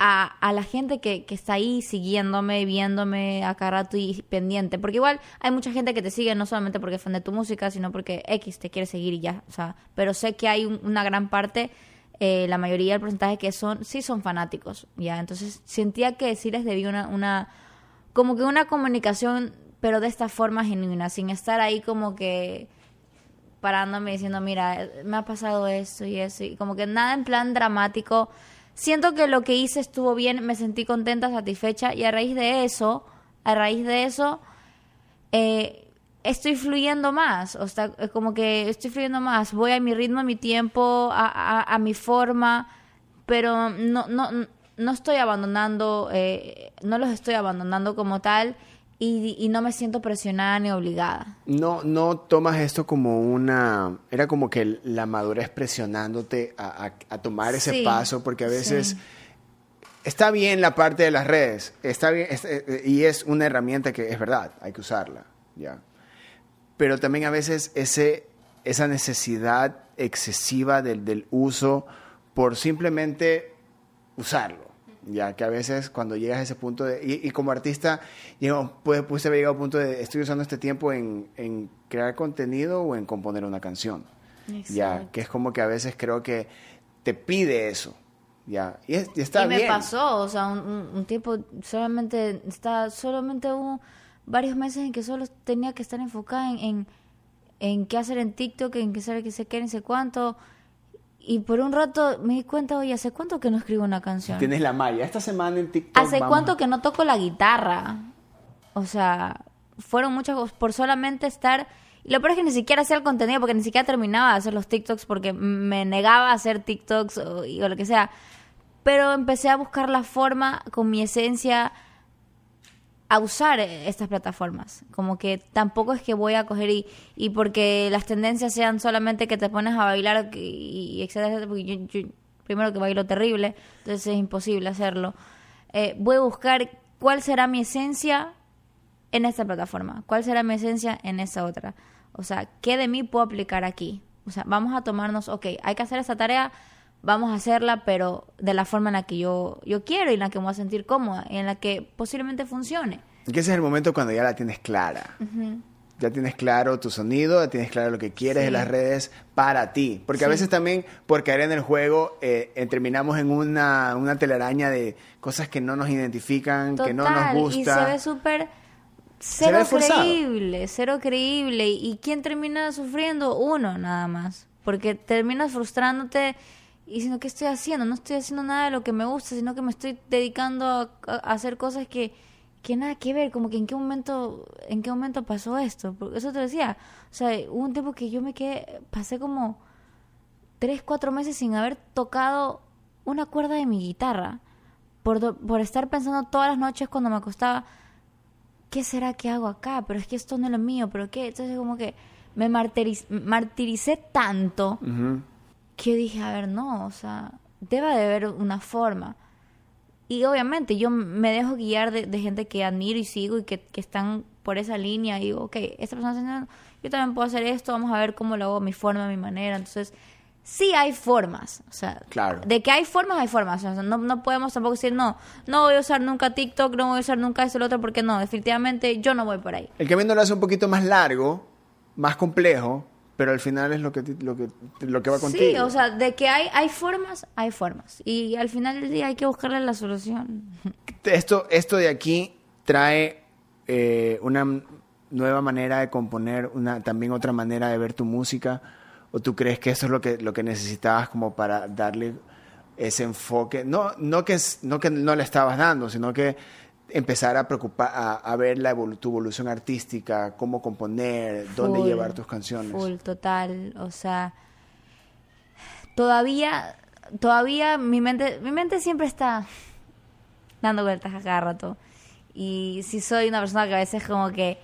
a, a la gente que, que está ahí siguiéndome, viéndome a cada rato y pendiente. Porque igual hay mucha gente que te sigue no solamente porque fan de tu música, sino porque X te quiere seguir y ya. O sea, pero sé que hay un- una gran parte, eh, la mayoría del porcentaje que son, sí son fanáticos, ya. Entonces sentía que sí les debía una, una, como que una comunicación, pero de esta forma genuina, sin estar ahí como que parándome diciendo, mira, me ha pasado esto y eso, y como que nada en plan dramático. Siento que lo que hice estuvo bien, me sentí contenta, satisfecha, y a raíz de eso, a raíz de eso, eh, estoy fluyendo más, o sea, es como que estoy fluyendo más, voy a mi ritmo, a mi tiempo, a, a- a mi forma, pero no, no, no estoy abandonando, eh, no los estoy abandonando como tal, y, y no me siento presionada ni obligada. No, no tomas esto como una... Era como que la madurez presionándote a, a- tomar ese Sí, paso, porque a veces... sí. Está bien la parte de las redes, está bien, es- eh, y es una herramienta que es verdad, hay que usarla, ya. Pero también a veces ese, esa necesidad excesiva del, del uso por simplemente usarlo, ya que a veces cuando llegas a ese punto de, y, y como artista, digo, puede, puede haber llegado al punto de estoy usando este tiempo en, en crear contenido o en componer una canción, ya, Exacto. que es como que a veces creo que te pide eso, ya, y, es- y está y me bien. pasó, o sea, un, un- un tiempo solamente está solamente hubo varios meses en que solo tenía que estar enfocada en, en, en qué hacer en TikTok, en qué hacer qué sé qué, ni sé cuánto. Y por un rato me di cuenta, oye, ¿hace cuánto que no escribo una canción? Tienes la malla. Esta semana en TikTok. ¿Hace vamos- cuánto que no toco la guitarra? O sea, fueron muchas cosas por solamente estar... Y lo peor es que ni siquiera hacía el contenido porque ni siquiera terminaba de hacer los TikToks porque me negaba a hacer TikToks o, y- o lo que sea. Pero empecé a buscar la forma con mi esencia a usar estas plataformas. Como que tampoco es que voy a coger y, y porque las tendencias sean solamente que te pones a bailar y, y etcétera, etcétera, porque yo, yo primero que bailo terrible, entonces es imposible hacerlo. Eh, voy a buscar cuál será mi esencia en esta plataforma, cuál será mi esencia en esa otra. O sea, ¿qué de mí puedo aplicar aquí? O sea, vamos a tomarnos, ok, hay que hacer esta tarea, vamos a hacerla, pero de la forma en la que yo, yo quiero y en la que me voy a sentir cómoda y en la que posiblemente funcione. Que ese es el momento cuando ya la tienes clara. Ya tienes claro tu sonido, ya tienes claro lo que quieres Sí. las redes para ti. Porque a veces también, por caer en el juego, eh, eh, terminamos en una, una telaraña de cosas que no nos identifican, que no nos gusta. Y se ve súper cero creíble, cero creíble. ¿Y quién termina sufriendo? Uno nada más. Porque terminas frustrándote y diciendo, ¿qué estoy haciendo? No estoy haciendo nada de lo que me gusta, sino que me estoy dedicando a, hacer cosas que, que nada que ver. Como que en qué momento, en qué momento pasó esto. Porque eso te decía. O sea, hubo un tiempo que yo me quedé, pasé como tres, cuatro meses sin haber tocado una cuerda de mi guitarra. Por, por estar pensando todas las noches cuando me acostaba, ¿qué será que hago acá? Pero es que esto no es lo mío, ¿pero qué? Entonces como que me martiriz- martiricé tanto. Que yo dije, a ver, no, o sea, debe de haber una forma. Y obviamente yo me dejo guiar de, de gente que admiro y sigo y que, que están por esa línea y digo, ok, esta persona está haciendo, yo también puedo hacer esto, vamos a ver cómo lo hago mi forma, mi manera. Entonces, sí hay formas, o sea, Claro. de que hay formas, hay formas. O sea, no, no podemos tampoco decir, no, no voy a usar nunca TikTok, no voy a usar nunca esto, lo otro, porque no, definitivamente yo no voy por ahí. El camino lo hace un poquito más largo, más complejo, pero al final es lo que, lo que, lo que va contigo. Sí, o sea, de que hay, hay formas, hay formas. Y al final del día hay que buscarle la solución. esto, esto de aquí trae eh, una nueva manera de componer, una, también otra manera de ver tu música, o tú crees que eso es lo que, lo que necesitabas como para darle ese enfoque, no, no, que, no que no le estabas dando, sino que empezar a preocupar, a, a ver la evolu- tu evolución artística, cómo componer, dónde llevar tus canciones. Full, total. O sea, todavía, todavía mi mente, mi mente siempre está dando vueltas a cada rato. Y si soy una persona que a veces como que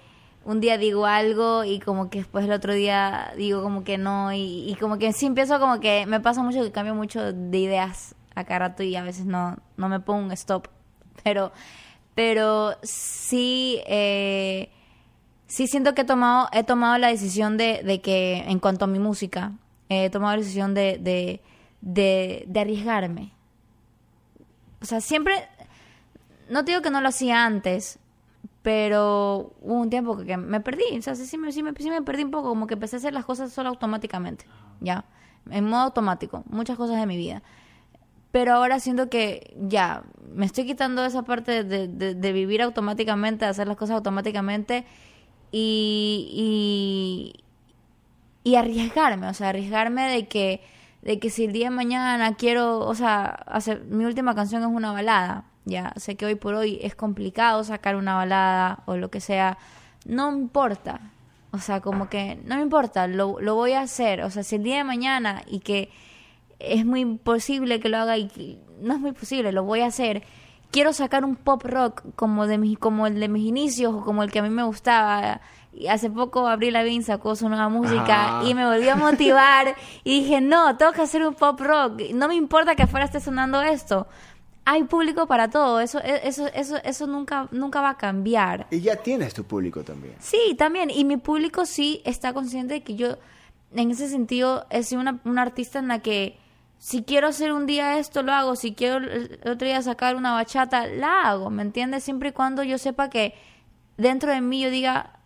un día digo algo y como que después el otro día digo como que no y, y como que sí empiezo como que me pasa mucho que cambio mucho de ideas a cada rato y a veces no, no me pongo un stop. Pero, pero sí, eh, sí siento que he tomado, he tomado la decisión de, de que en cuanto a mi música, he tomado la decisión de, de, de, de arriesgarme. O sea, siempre, no te digo que no lo hacía antes, pero hubo un tiempo que, me perdí, o sea, sí, sí sí, me, sí me perdí un poco, como que empecé a hacer las cosas solo automáticamente, ya, en modo automático, muchas cosas de mi vida. Pero ahora siento que ya, me estoy quitando esa parte de, de, de vivir automáticamente, de hacer las cosas automáticamente y, y, y arriesgarme, o sea, arriesgarme de que, de que si el día de mañana quiero, o sea, hacer, mi última canción es una balada, ya, sé que hoy por hoy es complicado sacar una balada o lo que sea, no importa, o sea, como que no me importa, lo, lo voy a hacer, o sea, si el día de mañana y que es muy imposible que lo haga y no es muy posible, lo voy a hacer. Quiero sacar un pop rock como de mis, como el de mis inicios o como el que a mí me gustaba. Y hace poco Abril Lavigne sacó su nueva música y me volvió a motivar y dije, no, tengo que hacer un pop rock. No me importa que afuera esté sonando esto. Hay público para todo. Eso, e, eso, eso, eso nunca, nunca va a cambiar. Y ya tienes tu público también. Sí, también. Y mi público sí está consciente de que yo, en ese sentido, he sido una, una artista en la que si quiero hacer un día esto, lo hago. Si quiero el otro día sacar una bachata, la hago. ¿Me entiendes? Siempre y cuando yo sepa que dentro de mí yo diga,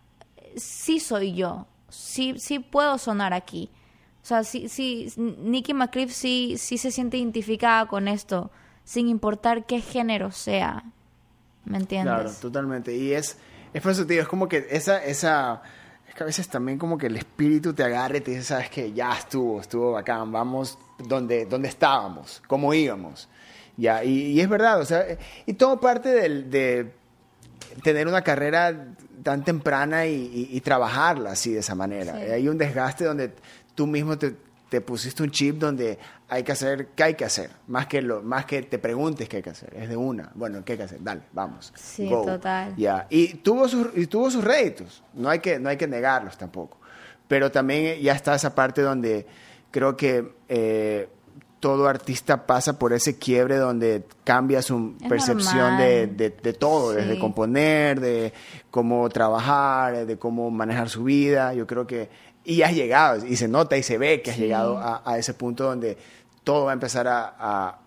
sí soy yo. Sí, sí puedo sonar aquí. O sea, sí, sí, Nicky McCliff sí, sí se siente identificada con esto, sin importar qué género sea. ¿Me entiendes? Claro, totalmente. Y es, es por eso digo, es como que esa, esa, es que a veces también como que el espíritu te agarre y te dice, sabes que ya estuvo, estuvo bacán, vamos donde, donde estábamos, cómo íbamos. Ya, y, y es verdad, o sea, y todo parte del, de tener una carrera tan temprana y, y- y trabajarla así de esa manera. Sí. Hay un desgaste donde tú mismo te, te pusiste un chip donde hay que hacer, ¿qué hay que hacer? Más que, lo, más que te preguntes qué hay que hacer, es de una. Bueno, ¿qué hay que hacer? Dale, vamos. Sí, go. total. Ya, y tuvo sus, y tuvo sus réditos, no hay, que, no hay que negarlos tampoco. Pero también ya está esa parte donde creo que eh, todo artista pasa por ese quiebre donde cambia su Es percepción de, de, de todo, desde componer, de cómo trabajar, de cómo manejar su vida. Yo creo que, y has llegado, y se nota y se ve que has Sí. llegado a, a ese punto donde todo va a empezar a, a-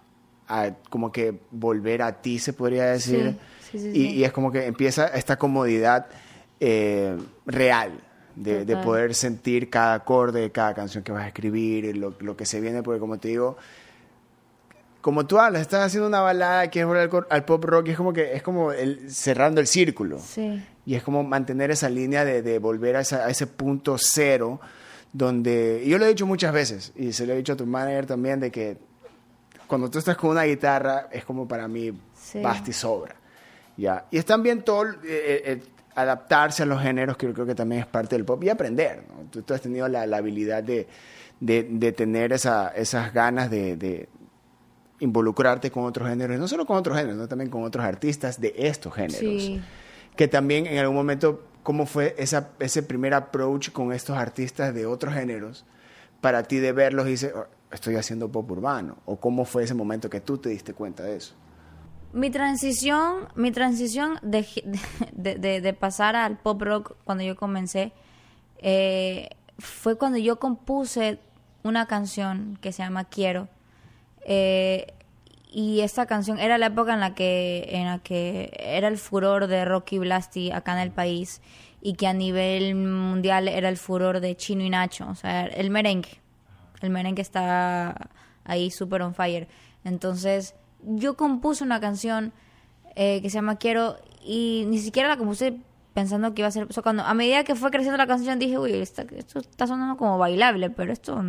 a como que volver a ti, se podría decir. Sí, y, y es como que empieza esta comodidad eh, real. De, de poder sentir cada acorde, cada canción que vas a escribir, lo, lo que se viene, porque como te digo, como tú hablas, estás haciendo una balada que es volver al, al pop rock y es como que es como el, cerrando el círculo. Sí. Y es como mantener esa línea de, de volver a, esa- a ese punto cero donde... Y yo lo he dicho muchas veces y se lo he dicho a tu manager también de que cuando tú estás con una guitarra es como para mí Sí. basta y sobra. ¿ya? Y es también todo eh, eh, adaptarse a los géneros que yo creo que también es parte del pop y aprender. ¿no? Tú, tú has tenido la, la habilidad de, de, de tener esa, esas ganas de, de involucrarte con otros géneros, no solo con otros géneros, sino también con otros artistas de estos géneros Sí. que también en algún momento, ¿cómo fue esa, ese primer approach con estos artistas de otros géneros para ti de verlos y dices, "Oh, estoy haciendo pop urbano? ¿O cómo fue ese momento que tú te diste cuenta de eso? Mi transición, mi transición de, de, pasar al pop rock cuando yo comencé eh, fue cuando yo compuse una canción que se llama Quiero. Eh, y esta canción era la época en la que en la que era el furor de Rocky Blasty acá en el país y que a nivel mundial era el furor de Chino y Nacho, o sea, el merengue. El merengue está ahí super on fire. Entonces, yo compuse una canción eh, que se llama Quiero y ni siquiera la compuse pensando que iba a ser... O cuando, a medida que fue creciendo la canción dije, uy, esta- esto está sonando como bailable, pero esto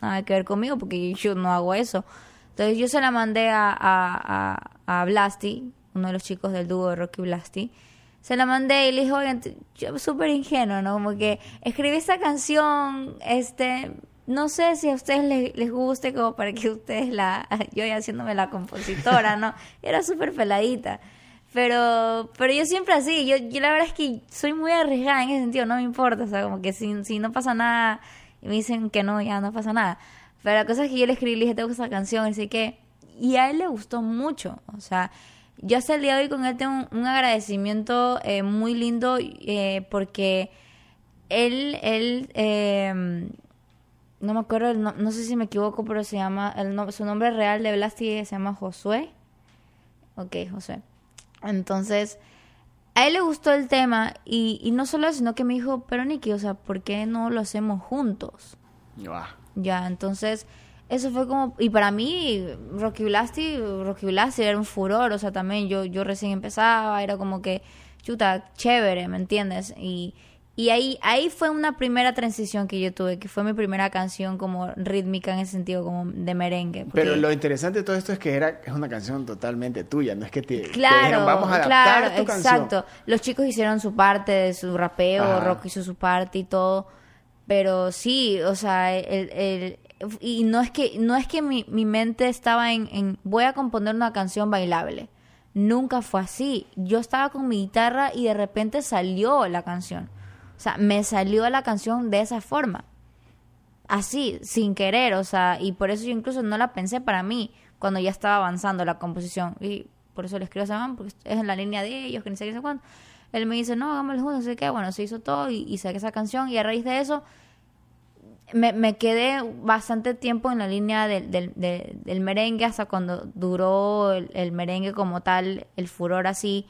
nada que ver conmigo porque yo no hago eso. Entonces yo se la mandé a, a, a, a Blasty, uno de los chicos del dúo de Rocky Blasty. Se la mandé y le dije, oigan, súper ingenuo, ¿no? Como que escribí esta canción, este, no sé si a ustedes les, les guste como para que ustedes la, yo ya haciéndome la compositora, ¿no? Era súper peladita. Pero, pero yo siempre así, yo, yo la verdad es que soy muy arriesgada en ese sentido, no me importa, o sea, como que si, si no pasa nada y me dicen que no, ya no pasa nada. Pero la cosa es que yo le escribí, le dije, tengo esa canción, así que, y a él le gustó mucho, o sea, yo hasta el día de hoy con él tengo un, agradecimiento eh, muy lindo eh, porque él, él, eh, no me acuerdo, no, sé si me equivoco, pero se llama, el, su nombre real de Blasti se llama Josué. Ok, Josué. Entonces, a él le gustó el tema y, y no solo eso, sino que me dijo, pero Nicky, o sea, ¿por qué no lo hacemos juntos? Ya, entonces, eso fue como, y para mí, Rocky Blasti, Rocky Blasti era un furor, o sea, también yo, yo recién empezaba, era como que, chuta, chévere, ¿me entiendes? Y, y ahí, ahí fue una primera transición que yo tuve, que fue mi primera canción como rítmica en ese sentido, como de merengue. Pero lo interesante de todo esto es que era es una canción totalmente tuya, no es que te, claro, vamos a adaptar claro, exacto. Los chicos hicieron su parte de su rapeo, Rock hizo su parte y todo, pero sí, o sea, el, el y no es que no es que mi, mi mente estaba en, en voy a componer una canción bailable. Nunca fue así. Yo estaba con mi guitarra y de repente salió la canción. O sea, me salió la canción de esa forma. Así, sin querer, o sea, y por eso yo incluso no la pensé para mí cuando ya estaba avanzando la composición. Y por eso le escribo a Saman, porque es en la línea de ellos, que ni sé qué sé cuándo. Él me dice, no, hagámoslo juntos, no sé qué. Bueno, se hizo todo y, saqué esa canción. Y a raíz de eso, me, quedé bastante tiempo en la línea del, del, del, merengue hasta cuando duró el, merengue como tal, el furor así.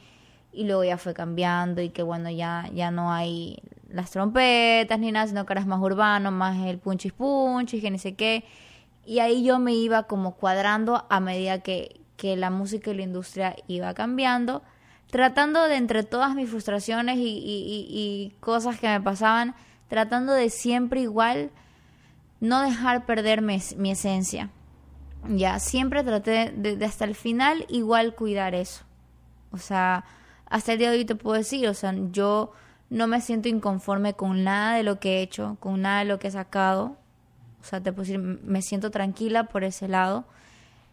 Y luego ya fue cambiando y que bueno, ya, ya no hay las trompetas ni nada, sino que era más urbano, más el punchis punchis, que ni sé qué. Y ahí yo me iba como cuadrando a medida que, que la música y la industria iba cambiando, tratando de entre todas mis frustraciones y, cosas que me pasaban, tratando de siempre igual no dejar perder mi, mi esencia. Ya, siempre traté de, de, hasta el final igual cuidar eso. O sea, hasta el día de hoy te puedo decir, o sea, yo no me siento inconforme con nada de lo que he hecho, con nada de lo que he sacado. O sea, te puedo decir, me siento tranquila por ese lado.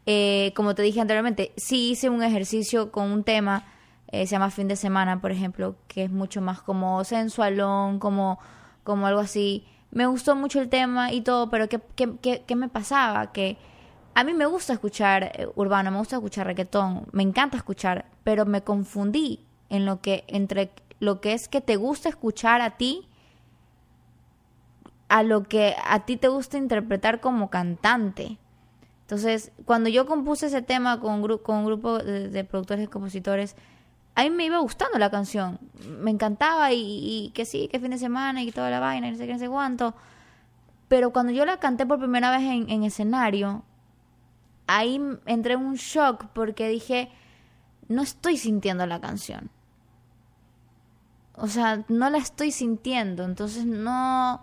Eh, como te dije anteriormente, sí hice un ejercicio con un tema, eh, se llama fin de semana, por ejemplo, que es mucho más como sensualón, como, como algo así. Me gustó mucho el tema y todo, pero ¿qué, qué, qué, me pasaba? Que a mí me gusta escuchar eh, urbano, me gusta escuchar reggaetón, me encanta escuchar, pero me confundí en lo que entre lo que es que te gusta escuchar a ti, a lo que a ti te gusta interpretar como cantante. Entonces, cuando yo compuse ese tema con, un con un grupo de, productores y compositores, a mí me iba gustando la canción. Me encantaba y, que sí, que fin de semana y toda la vaina y no sé qué, no sé cuánto. Pero cuando yo la canté por primera vez en, en escenario, ahí entré en un shock porque dije, no estoy sintiendo la canción o sea, no la estoy sintiendo, entonces no,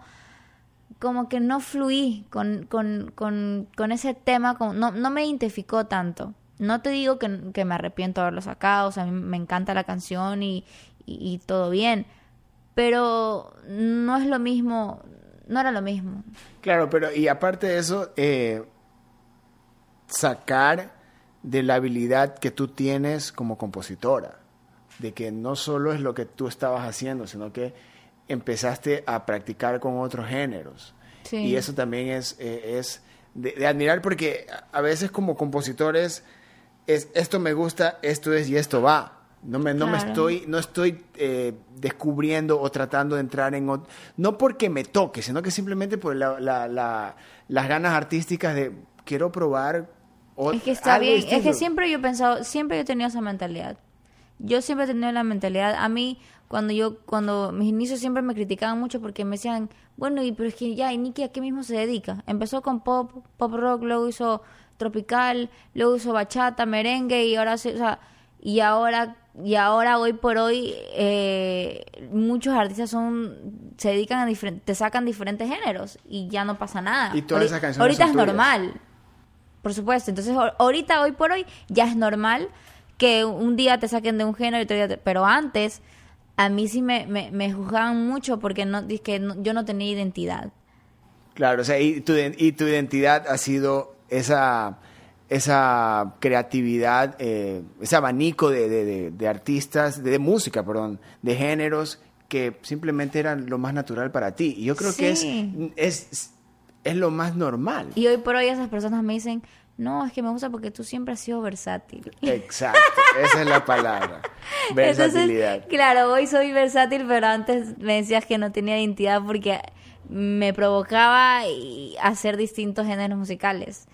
como que no fluí con, con, con, ese tema, no, no me identificó tanto. No te digo que, que, me arrepiento de haberlo sacado, o sea, a mí me encanta la canción y, y, todo bien, pero no es lo mismo, no era lo mismo. Claro, pero y aparte de eso, eh, sacar de la habilidad que tú tienes como compositora de que no solo es lo que tú estabas haciendo, sino que empezaste a practicar con otros géneros. Y eso también es, eh, es de, admirar porque a veces como compositores es esto me gusta, esto es y esto va. No me, no me estoy, no estoy eh, descubriendo o tratando de entrar en otro, no porque me toque, sino que simplemente por la, la, las ganas artísticas de quiero probar. Es que está bien, es que siempre yo he pensado, siempre he tenido esa mentalidad yo siempre he tenido la mentalidad, a mí cuando yo, cuando mis inicios siempre me criticaban mucho porque me decían, bueno, y pero es que ya, y Nicky a qué mismo se dedica. Empezó con pop, pop rock, luego hizo tropical, luego hizo bachata, merengue y ahora, o sea, y ahora, y ahora hoy por hoy eh, muchos artistas son, se dedican a diferentes, te sacan diferentes géneros y ya no pasa nada. Y todas esas canciones Ahorita es normal, por supuesto. Entonces, ahorita, hoy por hoy, ya es normal que un día te saquen de un género y otro día pero antes a mí sí me, me, juzgaban mucho porque no, que yo no tenía identidad. Claro, o sea, y tu, y tu identidad ha sido esa, esa creatividad, eh, ese abanico de, de- de- de artistas, de, música, perdón, de géneros que simplemente eran lo más natural para ti. Y yo creo que es, es, es lo más normal. Y hoy por hoy esas personas me dicen, no, es que me gusta porque tú siempre has sido versátil. Exacto, esa es la palabra. Versatilidad. Entonces, claro, hoy soy versátil, pero antes me decías que no tenía identidad porque me provocaba y- hacer distintos géneros musicales.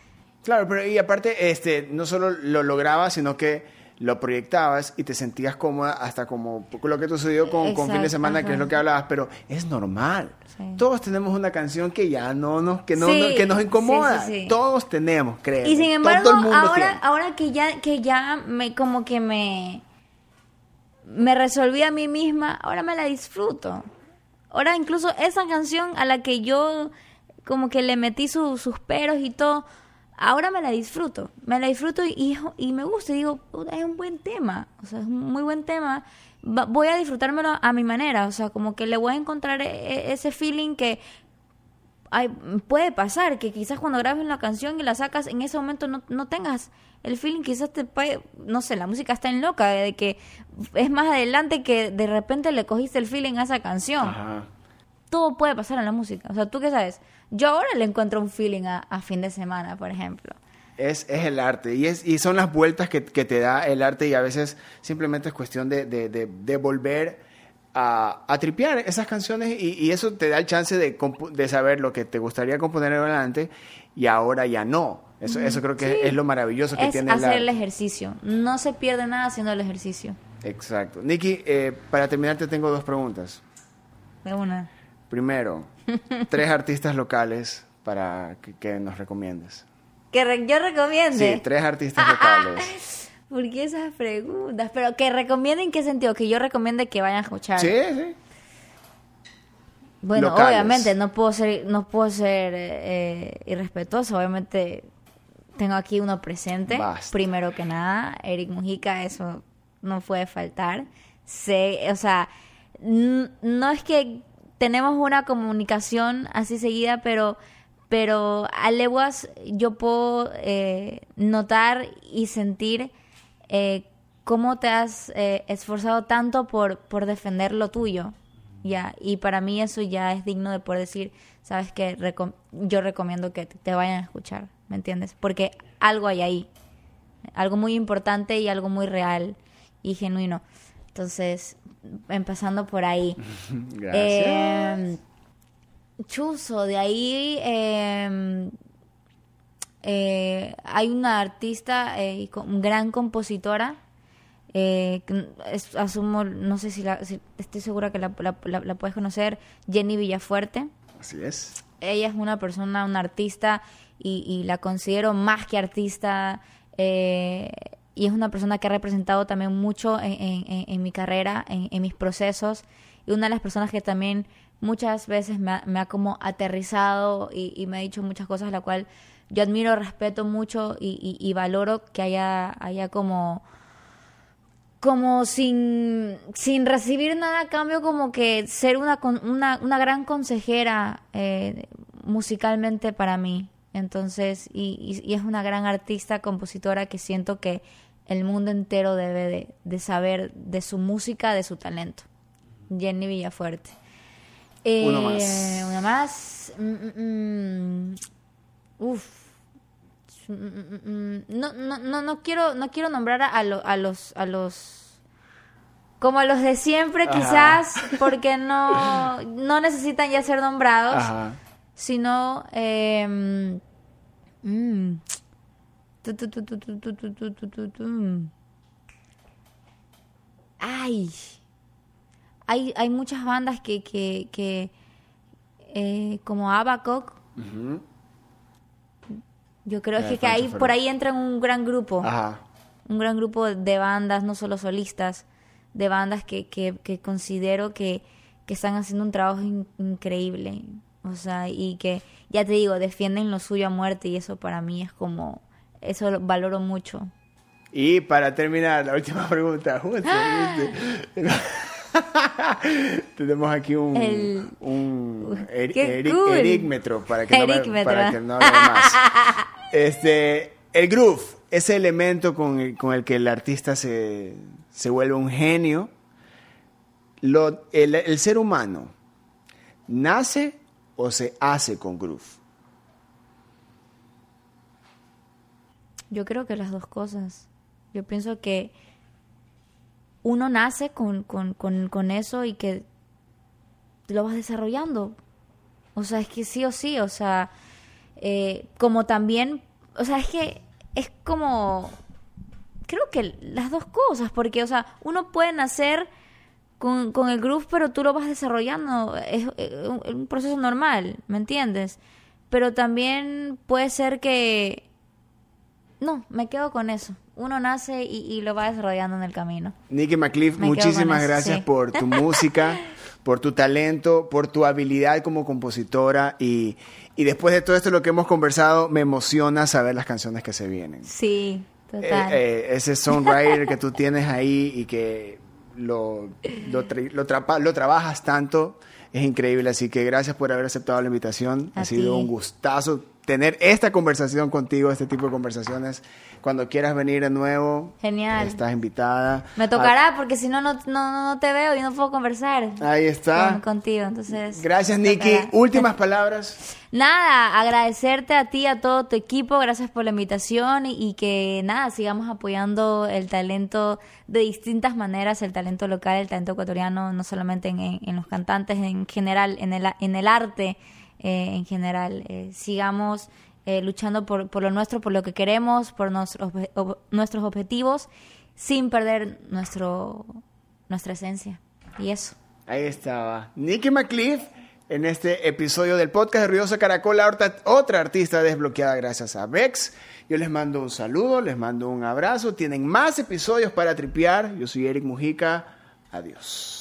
Claro, pero y aparte, este, no solo lo lograbas, sino que lo proyectabas y te sentías cómoda hasta como lo que sucedió con, con fin de semana, que es lo que hablabas, pero es normal. Sí. Todos tenemos una canción que ya no nos, que no, Sí, no- que nos incomoda. sí. Todos tenemos, creo. Y sin embargo, todo el mundo ahora, tiene. ahora que ya, que ya me como que me, me resolví a mí misma, ahora me la disfruto. Ahora incluso esa canción a la que yo como que le metí su- sus peros y todo, ahora me la disfruto. Me la disfruto y, y me gusta. Y digo, "Puta, es un buen tema. O sea, es un muy buen tema. Va- voy a disfrutármelo a mi manera. O sea, como que le voy a encontrar e- e- ese feeling que puede pasar que quizás cuando grabes la canción y la sacas en ese momento no, no tengas el feeling, quizás te no sé, la música está en loca, de que es más adelante que de repente le cogiste el feeling a esa canción. Ajá. Todo puede pasar en la música. O sea, ¿tú qué sabes? Yo ahora le encuentro un feeling a, a fin de semana, por ejemplo. Es, es el arte y, es, y son las vueltas que, que te da el arte y a veces simplemente es cuestión de, de, de- de volver a, a tripear esas canciones y, y eso te da el chance de, de saber lo que te gustaría componer adelante y ahora ya no. Eso, eso creo que Sí. es lo maravilloso que Es tiene hacer la... el ejercicio. No se pierde nada haciendo el ejercicio. Exacto. Nicky, eh, para terminar te tengo dos preguntas. De una. Primero, tres artistas locales para que, que nos recomiendes. Que re- yo recomiende. Sí, tres artistas locales. ¿Por qué esas preguntas? Pero que recomiende en qué sentido? Que yo recomiende que vayan a escuchar. Sí, sí. Bueno, Locales. obviamente no puedo ser, no puedo ser eh, irrespetuoso. Obviamente tengo aquí uno presente. Basta. Primero que nada, Eric Mujica, eso no puede faltar. Sé, o sea, no es que tenemos una comunicación así seguida, pero, pero a leguas yo puedo eh, notar y sentir eh, cómo te has eh, esforzado tanto por, por defender lo tuyo. Ya, y para mí eso ya es digno de poder decir, sabes que yo recomiendo que te vayan a escuchar, ¿me entiendes? Porque algo hay ahí, algo muy importante y algo muy real y genuino. Entonces, empezando por ahí. Gracias. Eh, chuzo, de ahí eh, eh, hay una artista, eh, con- gran compositora. eh, es- asumo, no sé si, la, si- estoy segura que la, la- la- la puedes conocer, Jenny Villafuerte. Así es. Ella es una persona, una artista, y, y la considero más que artista. eh, y es una persona que ha representado también mucho en, mi carrera, en, mis procesos. Y una de las personas que también muchas veces me ha, como aterrizado y, me ha dicho muchas cosas, la cual yo admiro, respeto mucho y, valoro que haya, haya como como sin, sin recibir nada a cambio, como que ser una, una, una gran consejera eh, musicalmente para mí. Entonces, y, y- y es una gran artista, compositora que siento que el mundo entero debe de, de saber de su música, de su talento. Jenny Villafuerte. Uno más. Eh, Una más. Mm, mm, mm. Uf. Mm. No, no, no, no quiero, no quiero nombrar a, lo- a los, a los, como a los de siempre, Ajá. quizás, porque no, no necesitan ya ser nombrados, Ajá sino... Ay, hay, hay muchas bandas que, que, que como Abacoc, yo creo que, que ahí, por ahí entra un gran grupo, un gran grupo de bandas, no solo solistas, de bandas que, que, que considero que, que están haciendo un trabajo increíble. O sea, y que, ya te digo, defienden lo suyo a muerte y eso para mí es como, eso lo valoro mucho. Y para terminar, la última pregunta. ¿viste? Tenemos aquí un, El- un er- ¡Qué eric- cool! para que no para que no hable más. Este, El groove, ese elemento con el, con el que el artista se, se vuelve un genio, lo- el, el ser humano nace o se hace con groove. Yo creo que las dos cosas. Yo pienso que uno nace con, con, con, con eso y que lo vas desarrollando. O sea, es que sí o sí, o sea, eh, como también, o sea, es que es como, creo que las dos cosas, porque, o sea, uno puede nacer con, con el groove, pero tú lo vas desarrollando, es, eh, un, un proceso normal, ¿me entiendes? Pero también puede ser que, no, me quedo con eso. Uno nace y, y lo va desarrollando en el camino. Nicky McCliff, Me muchísimas eso, gracias sí. por tu música, por tu talento, por tu habilidad como compositora y, y después de todo esto lo que hemos conversado, me emociona saber las canciones que se vienen. Sí, Eh, total. eh, ese songwriter que tú tienes ahí y que lo, lo, tra- lo trapa- lo trabajas tanto es increíble. Así que gracias por haber aceptado la invitación. A ha sido ti. un gustazo tener esta conversación contigo, este tipo de conversaciones. Cuando quieras venir de nuevo, Genial. estás invitada. Me tocará porque si no, no, no, no te veo y no puedo conversar Ah, ahí está. con- contigo. Entonces, Gracias, tocará. Últimas palabras. Nada, agradecerte a ti, a todo tu equipo, gracias por la invitación y, y que nada, sigamos apoyando el talento de distintas maneras, el talento local, el talento ecuatoriano, no solamente en, en- en los cantantes, en general, en el, en el arte eh, en general. Eh, sigamos eh, luchando por, por lo nuestro, por lo que queremos, por nuestros, ob- nuestros objetivos, sin perder nuestro, nuestra esencia. Y eso. Ahí estaba. Nicky McCliff en este episodio del podcast de Ruidosa Caracola, otra, otra artista desbloqueada gracias a Vex. Yo les mando un saludo, les mando un abrazo. Tienen más episodios para tripear. Yo soy Eric Mujica. Adiós.